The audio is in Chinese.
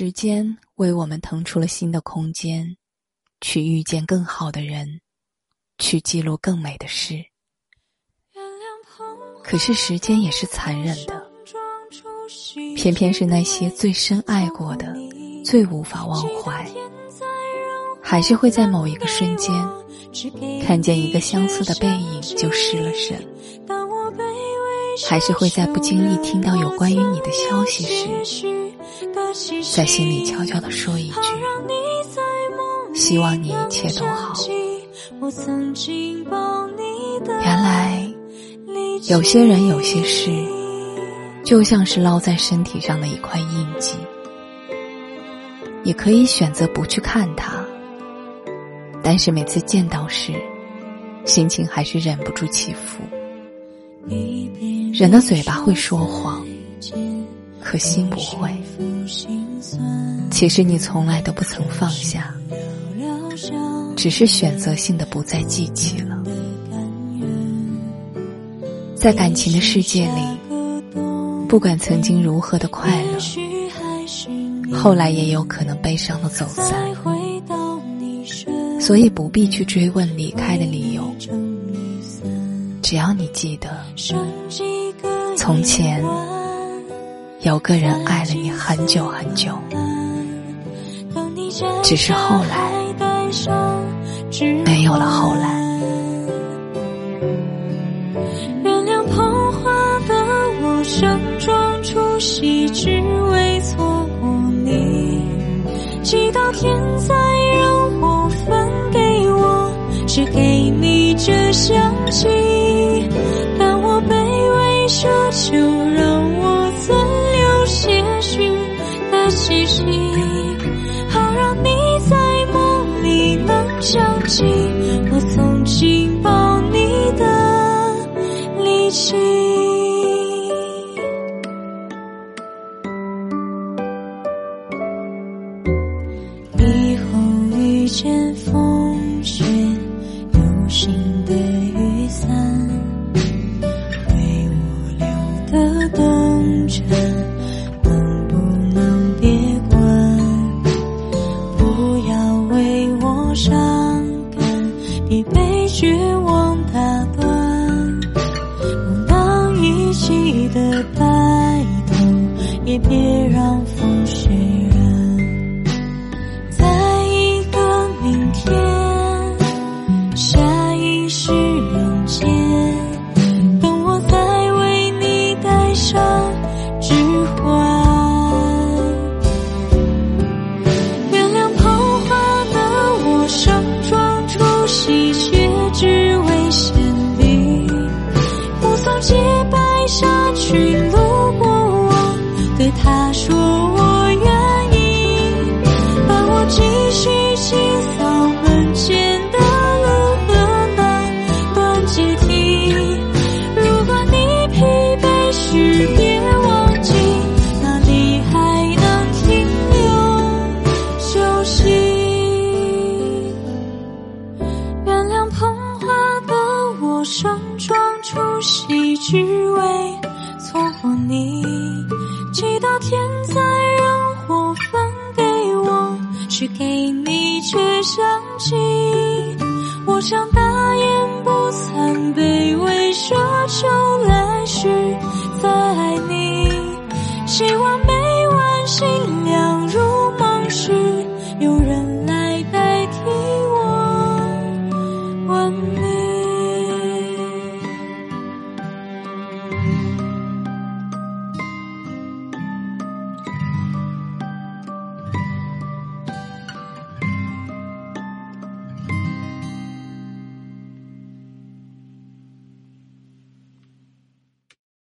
时间为我们腾出了新的空间，去遇见更好的人，去记录更美的事。可是时间也是残忍的，偏偏是那些最深爱过的、最无法忘怀，还是会在某一个瞬间，看见一个相似的背影就失了神，还是会在不经意听到有关于你的消息时，在心里悄悄的说一句：“希望你一切都好。”原来。有些人，有些事，就像是烙在身体上的一块印记。你可以选择不去看它，但是每次见到时，心情还是忍不住起伏。人的嘴巴会说谎，可心不会。其实你从来都不曾放下，只是选择性的不再记起了。在感情的世界里，不管曾经如何的快乐，后来也有可能悲伤的走散。所以不必去追问离开的理由，只要你记得，从前有个人爱了你很久很久，只是后来没有了后来。原谅捧花的我盛装出席只为错过你，祈祷天灾人祸分给我，只给你这香气。但我卑微奢求，气息，好让你在梦里能想起我曾经抱你的力气。也别让风雪染。在一个明天，下一世人间，等我再为你戴上指环。原谅捧花的我，盛装出席，却只为献礼，目送洁白纱裙。盛装出席，只为错过你，祈祷天灾人祸分给我，只给你却想起。我想大言不惭卑微奢求来世再爱你，希望。